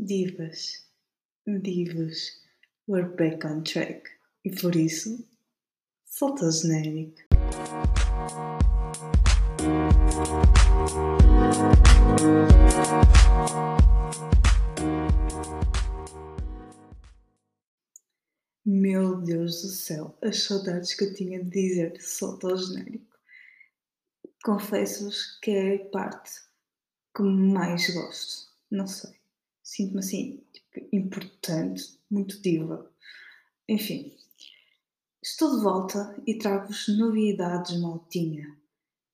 Divas, divos, we're back on track. E por isso, solta o genérico. Meu Deus do céu, as saudades que eu tinha de dizer solta o genérico. Confesso-vos que é a parte que mais gosto. Não sei. Sinto-me assim, tipo, importante, muito diva. Enfim, estou de volta e trago-vos novidades, maltinha.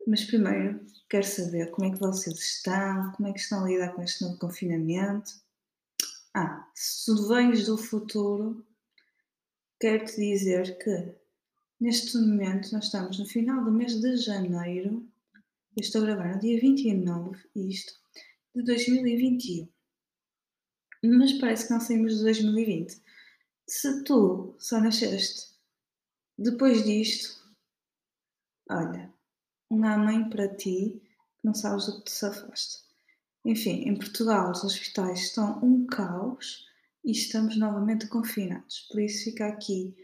Mas primeiro quero saber como é que vocês estão, como é que estão a lidar com este novo confinamento. Ah, se tu vens do futuro, quero-te dizer que neste momento nós estamos no final do mês de janeiro. Eu estou a gravar no dia 29, isto, de 2021. Mas parece que não saímos de 2020. Se tu só nasceste depois disto, olha, um amém para ti que não sabes do que te safaste. Enfim, em Portugal os hospitais estão um caos e estamos novamente confinados. Por isso fica aqui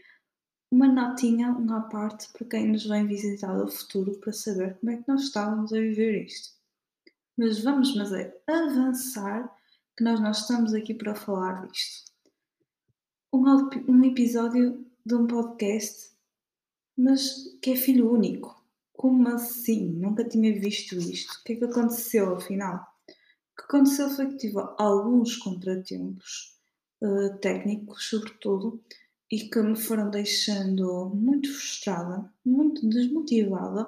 uma notinha, uma parte para quem nos vem visitar do futuro para saber como é que nós estávamos a viver isto. Mas vamos, mas é avançar que nós não estamos aqui para falar disto. Um, um episódio de um podcast, mas que é filho único. Como assim? Nunca tinha visto isto. O que é que aconteceu afinal? O que aconteceu foi que tive alguns contratempos uh, técnicos, sobretudo, e que me foram deixando muito frustrada, muito desmotivada,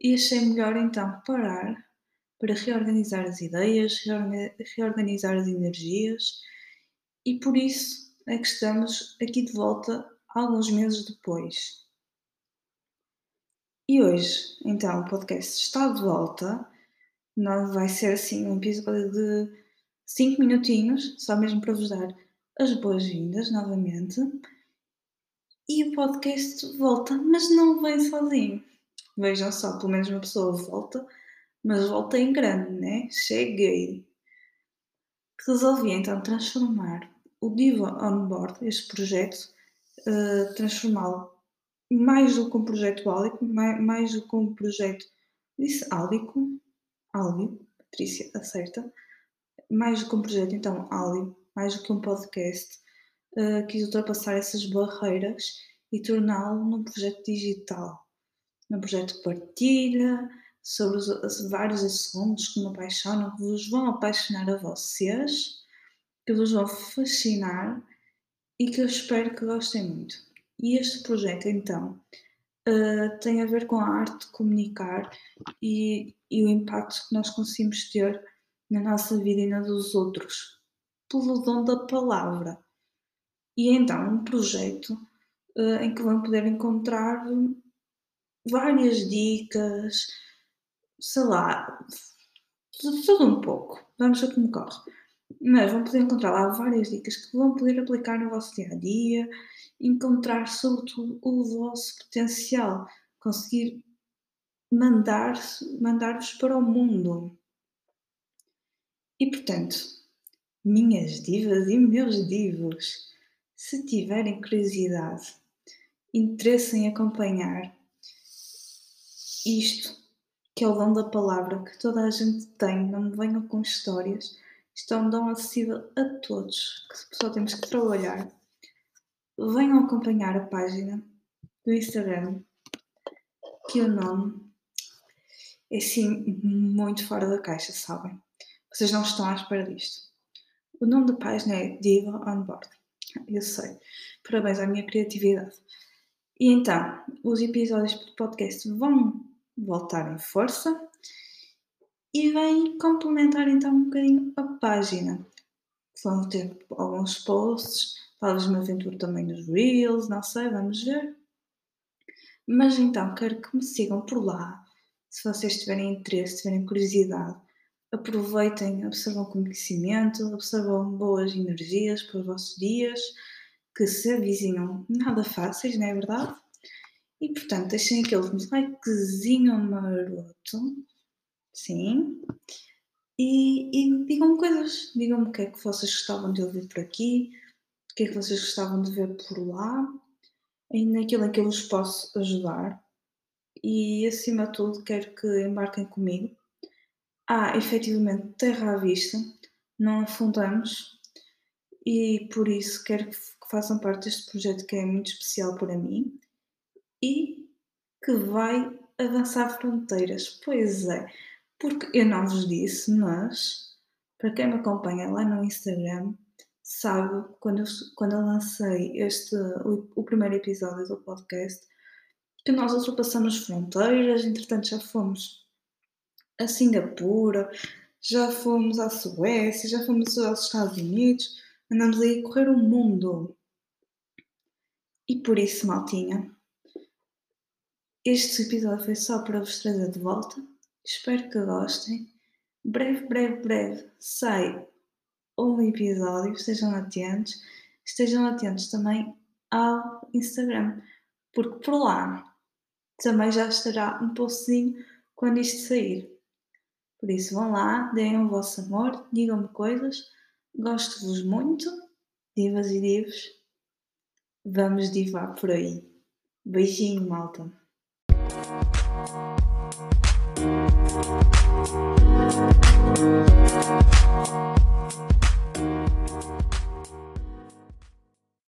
e achei melhor então parar para reorganizar as ideias, reorganizar as energias, e por isso é que estamos aqui de volta alguns meses depois. E hoje, então, o podcast está de volta. Não vai ser assim um episódio de 5 minutinhos, só mesmo para vos dar as boas-vindas novamente. E o podcast volta, mas não vem sozinho. Vejam só, pelo menos uma pessoa volta, mas volta em grande, né? Cheguei. Resolvi então transformar o Diva On Board, este projeto, uh, transformá-lo mais do que um projeto áulico, mais, mais do que um projeto. Disse áulico? Áudio, Patrícia, acerta. Mais do que um projeto, então, áudio mais do que um podcast, uh, quis ultrapassar essas barreiras e torná-lo num projeto digital, num projeto de partilha, sobre os, os, vários assuntos que me apaixonam, que vos vão apaixonar a vocês, que vos vão fascinar e que eu espero que gostem muito. E este projeto, então, uh, tem a ver com a arte de comunicar e, e o impacto que nós conseguimos ter na nossa vida e na dos outros pelo dom da palavra. E é então um projeto uh, em que vão poder encontrar várias dicas, sei lá, tudo um pouco. Vamos ver como corre. Mas vão poder encontrar lá várias dicas que vão poder aplicar no vosso dia a dia, encontrar sobretudo o vosso potencial, conseguir mandar-vos mandar para o mundo. E portanto, minhas divas e meus divos, se tiverem curiosidade, interesse em acompanhar isto, que é o dom da palavra que toda a gente tem, não me venham com histórias, isto é um dom acessível a todos, que só temos que trabalhar. Venham acompanhar a página do Instagram, que o nome é assim muito fora da caixa, sabem? Vocês não estão à espera disto. O nome da página é Diva On Board. Eu sei. Parabéns à minha criatividade. E então, os episódios do podcast vão voltar em força e vêm complementar então um bocadinho a página. Vão ter alguns posts, talvez uma aventura também nos Reels, não sei, vamos ver. Mas então, quero que me sigam por lá, se vocês tiverem interesse, tiverem curiosidade aproveitem, absorvam conhecimento, absorvam boas energias para os vossos dias, que se avizinham nada fáceis, não é verdade? E portanto, deixem aquele likezinho maroto, sim, E, e digam-me coisas, digam-me o que é que vocês gostavam de ouvir por aqui, o que é que vocês gostavam de ver por lá, e naquilo em que eu vos posso ajudar. E acima de tudo, quero que embarquem comigo. Há efetivamente terra à vista, não afundamos, e por isso quero que façam parte deste projeto que é muito especial para mim e que vai avançar fronteiras. Pois é, porque eu não vos disse, mas para quem me acompanha lá no Instagram, sabe quando eu, quando eu lancei este, o, o primeiro episódio do podcast, que nós ultrapassamos fronteiras, entretanto já fomos a Singapura, já fomos à Suécia, já fomos aos Estados Unidos, andamos aí a correr o mundo. E por isso, maltinha, este episódio foi só para vos trazer de volta. Espero que gostem. Breve, breve, breve sai um episódio. Estejam atentos. Estejam atentos também ao Instagram, porque por lá também já estará um postzinho quando isto sair. Por isso vão lá, deem o vosso amor, digam-me coisas. Gosto-vos muito, divas e divos. Vamos divar por aí. Beijinho, malta. Thank you.